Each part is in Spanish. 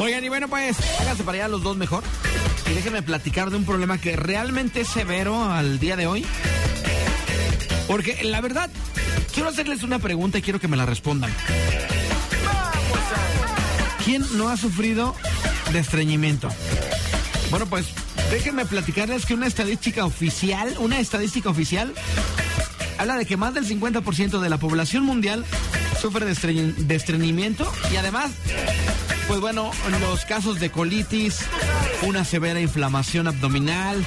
Oigan, y bueno, pues háganse para allá los dos mejor. Y déjenme platicar de un problema que realmente es severo al día de hoy. Porque la verdad, quiero hacerles una pregunta y quiero que me la respondan. ¿Quién no ha sufrido de estreñimiento? Bueno, pues déjenme platicarles que una estadística oficial, una estadística oficial, habla de que más del 50% de la población mundial sufre de, estreñ- de estreñimiento y además, pues bueno, los casos de colitis, una severa inflamación abdominal,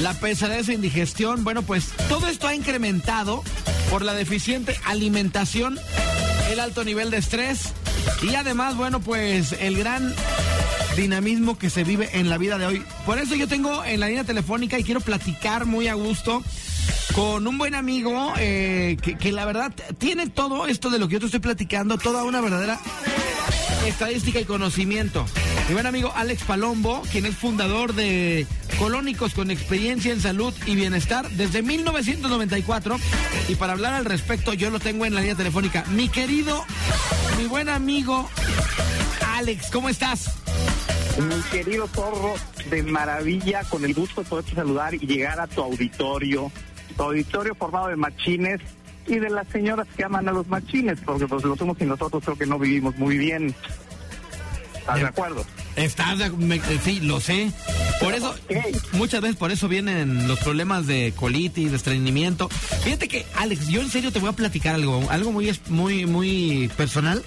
la pesadez e indigestión, bueno, pues todo esto ha incrementado por la deficiente alimentación, el alto nivel de estrés y además, bueno, pues el gran dinamismo que se vive en la vida de hoy. Por eso yo tengo en la línea telefónica y quiero platicar muy a gusto con un buen amigo eh, que, que la verdad tiene todo esto de lo que yo te estoy platicando, toda una verdadera estadística y conocimiento. Mi buen amigo Alex Palombo, quien es fundador de Colónicos con experiencia en salud y bienestar desde 1994. Y para hablar al respecto, yo lo tengo en la línea telefónica. Mi querido, mi buen amigo Alex, ¿cómo estás? Mi querido zorro, de maravilla, con el gusto de poderte saludar y llegar a tu auditorio, tu auditorio formado de machines y de las señoras que aman a los machines, porque pues lo somos y nosotros creo que no vivimos muy bien. ¿Estás de Eh, acuerdo? Estás de- me- eh, sí, lo sé. Por eso, muchas veces por eso vienen los problemas de colitis, de estreñimiento. Fíjate que, Alex, yo en serio te voy a platicar algo, algo muy, muy, muy personal.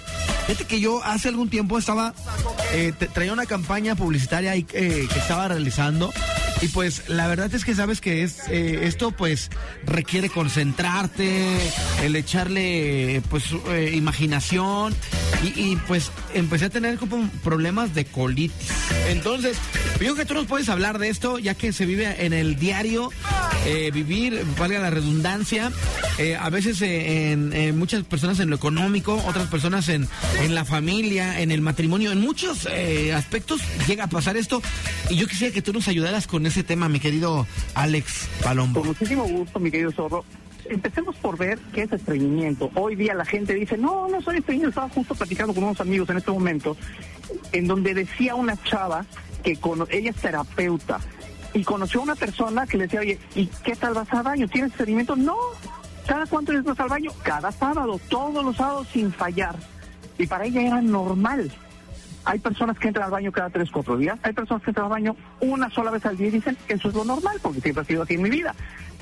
Fíjate que yo hace algún tiempo estaba, eh, traía una campaña publicitaria ahí, eh, que estaba realizando. Y pues la verdad es que sabes que es eh, esto pues requiere concentrarte, el echarle pues eh, imaginación y, pues empecé a tener como problemas de colitis. Entonces, yo creo que tú nos puedes hablar de esto ya que se vive en el diario eh, vivir, valga la redundancia, a veces en, muchas personas en lo económico, otras personas en, en la familia, en el matrimonio, en muchos aspectos llega a pasar esto y yo quisiera que tú nos ayudaras con ese tema, mi querido Alex Palombo. Con muchísimo gusto, mi querido zorro. Empecemos por ver qué es estreñimiento. Hoy día la gente dice, no, no soy estreñido. Estaba justo platicando con unos amigos en este momento, en donde decía una chava que cono- ella es terapeuta y conoció a una persona que le decía, oye, ¿y qué tal vas al baño? ¿Tienes estreñimiento? No. ¿Cada cuánto vas al baño? Cada sábado, todos los sábados sin fallar. Y para ella era normal. Hay personas que entran al baño cada tres, cuatro días. Hay personas que entran al baño una sola vez al día y dicen, eso es lo normal, porque siempre ha sido así en mi vida.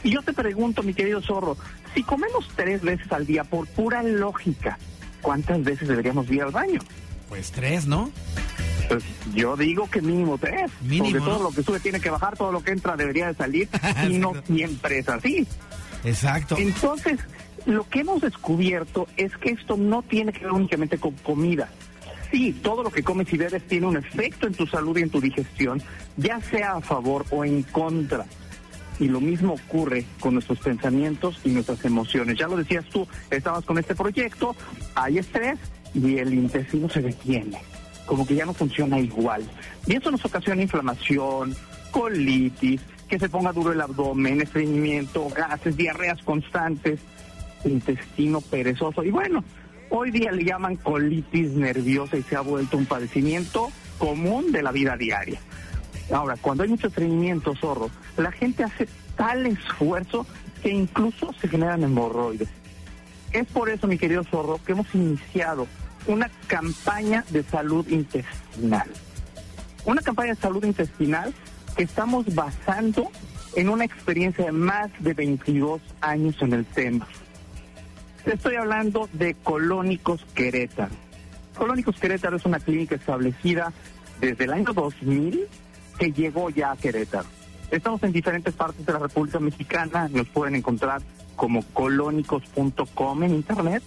Y yo te pregunto, mi querido zorro, si comemos tres veces al día por pura lógica, ¿cuántas veces deberíamos ir al baño? Pues tres, ¿no? Pues yo digo que mínimo tres. Mínimo, porque todo ¿no? lo que sube tiene que bajar, todo lo que entra debería de salir. y no. siempre es así. Exacto. Entonces, lo que hemos descubierto es que esto no tiene que ver únicamente con comida. Sí, todo lo que comes y bebes tiene un efecto en tu salud y en tu digestión, ya sea a favor o en contra. Y lo mismo ocurre con nuestros pensamientos y nuestras emociones. Ya lo decías tú, estabas con este proyecto, hay estrés y el intestino se detiene, como que ya no funciona igual. Y eso nos ocasiona inflamación, colitis, que se ponga duro el abdomen, estreñimiento, gases, diarreas constantes, intestino perezoso. Y bueno, hoy día le llaman colitis nerviosa y se ha vuelto un padecimiento común de la vida diaria. Ahora, cuando hay mucho estreñimiento, zorro, la gente hace tal esfuerzo que incluso se generan hemorroides. Es por eso, mi querido zorro, que hemos iniciado una campaña de salud intestinal. Una campaña de salud intestinal que estamos basando en una experiencia de más de 22 años en el tema. Estoy hablando de Colónicos Querétaro. Colónicos Querétaro es una clínica establecida desde el año 2000 que llegó ya a Querétaro. Estamos en diferentes partes de la República Mexicana, nos pueden encontrar como colónicos.com en internet,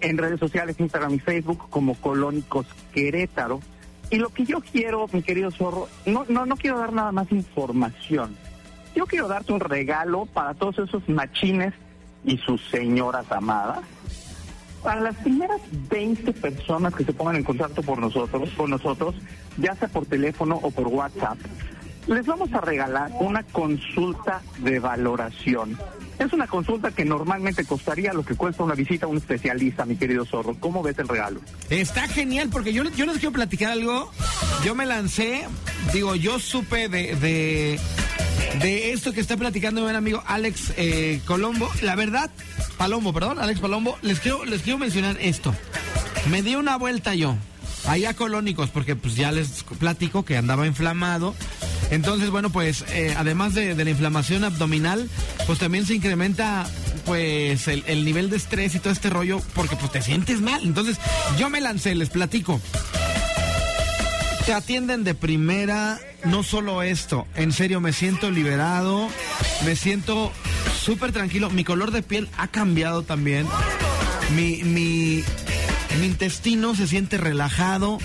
en redes sociales, Instagram y Facebook como Colónicos Querétaro. Y lo que yo quiero, mi querido zorro, no, no, no quiero dar nada más información. Yo quiero darte un regalo para todos esos machines y sus señoras amadas. Para las primeras 20 personas que se pongan en contacto por nosotros, con nosotros, ya sea por teléfono o por WhatsApp, les vamos a regalar una consulta de valoración Es una consulta que normalmente costaría lo que cuesta una visita a un especialista, mi querido zorro. ¿Cómo ves el regalo? Está genial, porque yo, yo les quiero platicar algo. Yo me lancé, digo, yo supe de, de, de esto que está platicando mi buen amigo Alex eh, Colombo. La verdad, Palombo, perdón, Alex Palombo, les quiero, les quiero mencionar esto. Me di una vuelta yo, allá colónicos, porque pues ya les platico que andaba inflamado. Entonces, bueno, pues eh, además de, la inflamación abdominal, pues también se incrementa pues el, el, nivel de estrés y todo este rollo porque pues te sientes mal. Entonces, yo me lancé, les platico. Te atienden de primera, no solo esto, en serio me siento liberado, me siento súper tranquilo, mi color de piel ha cambiado también, mi, mi, intestino se siente relajado,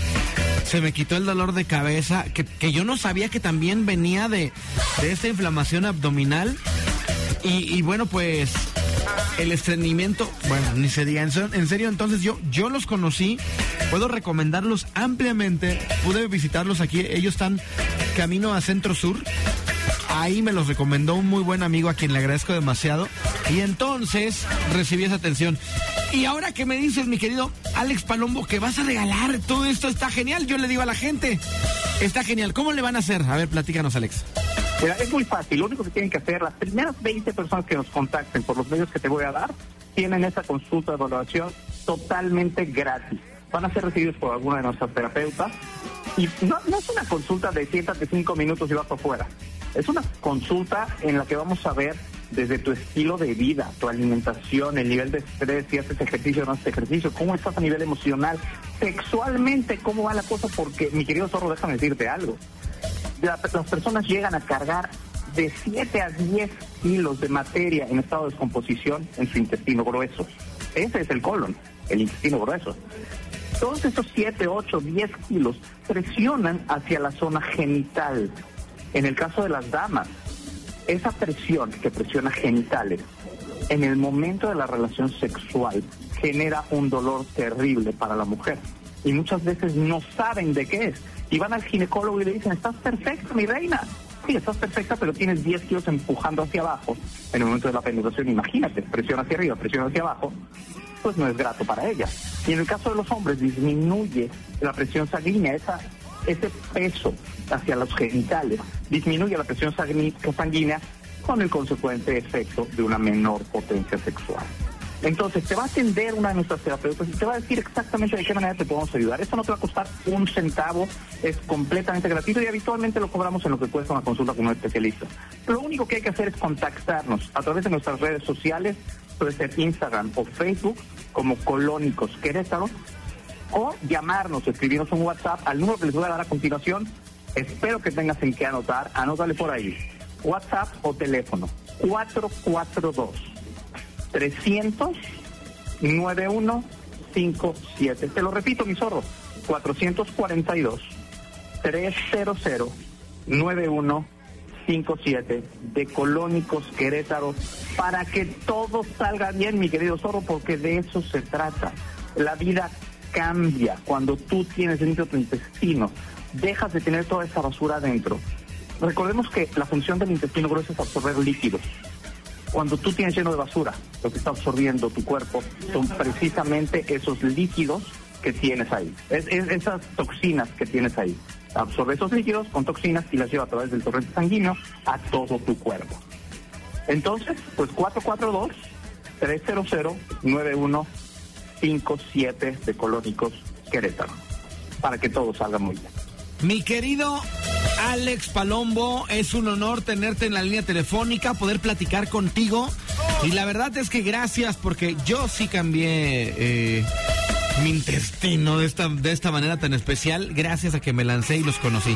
se me quitó el dolor de cabeza, que, que yo no sabía que también venía de, de esta inflamación abdominal. Y, y, bueno, pues el estreñimiento, bueno, ni se diga, en, serio, entonces yo, yo los conocí, puedo recomendarlos ampliamente, pude visitarlos aquí, ellos están camino a Centro Sur, ahí me los recomendó un muy buen amigo a quien le agradezco demasiado, y entonces recibí esa atención. Y ahora que me dices, mi querido Alex Palombo, que vas a regalar todo esto, está genial. Yo le digo a la gente, está genial. ¿Cómo le van a hacer? A ver, platícanos, Alex. Es muy fácil. Lo único que tienen que hacer, las primeras 20 personas que nos contacten por los medios que te voy a dar, tienen esa consulta de evaluación totalmente gratis. Van a ser recibidos por alguna de nuestras terapeutas. Y no, no es una consulta de siéntate cinco minutos y vas para afuera. Es una consulta en la que vamos a ver desde tu estilo de vida, tu alimentación, el nivel de estrés, si haces ejercicio o no haces ejercicio, cómo estás a nivel emocional, sexualmente, cómo va la cosa, porque mi querido zorro, déjame decirte algo. La, las personas llegan a cargar de 7 a 10 kilos de materia en estado de descomposición en su intestino grueso. Ese es el colon, el intestino grueso. Todos estos 7, 8, 10 kilos presionan hacia la zona genital. En el caso de las damas, esa presión que presiona genitales en el momento de la relación sexual genera un dolor terrible para la mujer y muchas veces no saben de qué es y van al ginecólogo y le dicen estás perfecta mi reina sí estás perfecta pero tienes 10 kilos empujando hacia abajo. En el momento de la penetración imagínate presión hacia arriba presión hacia abajo pues no es grato para ella. Y en el caso de los hombres disminuye la presión sanguínea esa ese peso hacia los genitales. Disminuye la presión sanguínea con el consecuente efecto de una menor potencia sexual. Entonces, te va a atender una de nuestras terapeutas y te va a decir exactamente de qué manera te podemos ayudar. Esto no te va a costar un centavo, es completamente gratuito y habitualmente lo cobramos en lo que cuesta una consulta con un especialista. Lo único que hay que hacer es contactarnos a través de nuestras redes sociales, puede ser Instagram o Facebook, como Colónicos Querétaro, o llamarnos, escribirnos un WhatsApp al número que les voy a dar a continuación. Espero que tengas en qué anotar. Anótale por ahí. WhatsApp o teléfono. 442 300 9157. Te lo repito, mi zorro. 442 300 9157 de Colónicos Querétaro para que todo salga bien, mi querido zorro, porque de eso se trata. La vida cambia cuando tú tienes dentro tu intestino. Dejas de tener toda esa basura adentro. Recordemos que la función del intestino grueso es absorber líquidos. Cuando tú tienes lleno de basura, lo que está absorbiendo tu cuerpo son precisamente esos líquidos que tienes ahí, es, es, esas toxinas que tienes ahí. Absorbe esos líquidos con toxinas y las lleva a través del torrente sanguíneo a todo tu cuerpo. Entonces, pues 442 300 91 57 de Colónicos Querétaro, para que todo salga muy bien. Mi querido Alex Palombo, es un honor tenerte en la línea telefónica, poder platicar contigo. Y la verdad es que gracias porque yo sí cambié eh, mi intestino de esta, de esta manera tan especial gracias a que me lancé y los conocí.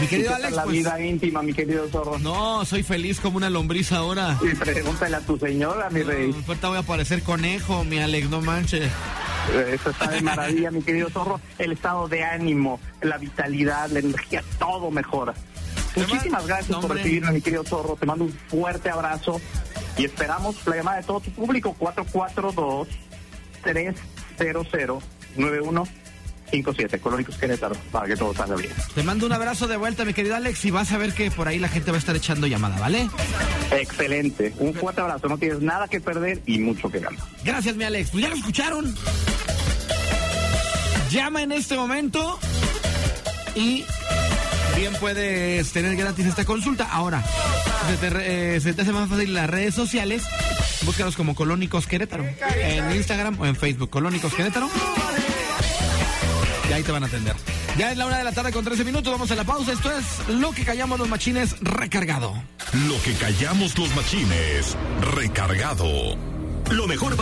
Mi querido Alex. La pues, vida íntima, mi querido zorro. No, soy feliz como una lombriz ahora. Y pregúntale a tu señora, mi rey. No, ahorita voy a parecer conejo, mi Alex, no manches. Eso está de maravilla, mi querido zorro. El estado de ánimo, la vitalidad, la energía, todo mejora. Muchísimas gracias por recibirme, mi querido zorro. Te mando un fuerte abrazo y esperamos la llamada de todo tu público. 442 300 57, Colónicos Querétaro, para que todo salga bien. Te mando un abrazo de vuelta, mi querido Alex, y vas a ver que por ahí la gente va a estar echando llamada, ¿vale? Excelente. Un fuerte abrazo. No tienes nada que perder y mucho que ganar. Gracias, mi Alex. Pues ya lo escucharon. Llama en este momento y bien puedes tener gratis esta consulta. Ahora, se te, eh, hace más fácil las redes sociales. Búscalos como Colónicos Querétaro. En Instagram o en Facebook. Colónicos Querétaro. Y ahí te van a atender. Ya es la una de la tarde con 13 minutos. Vamos a la pausa. Esto es lo que callamos los machines recargado. Lo que callamos los machines recargado. Lo mejor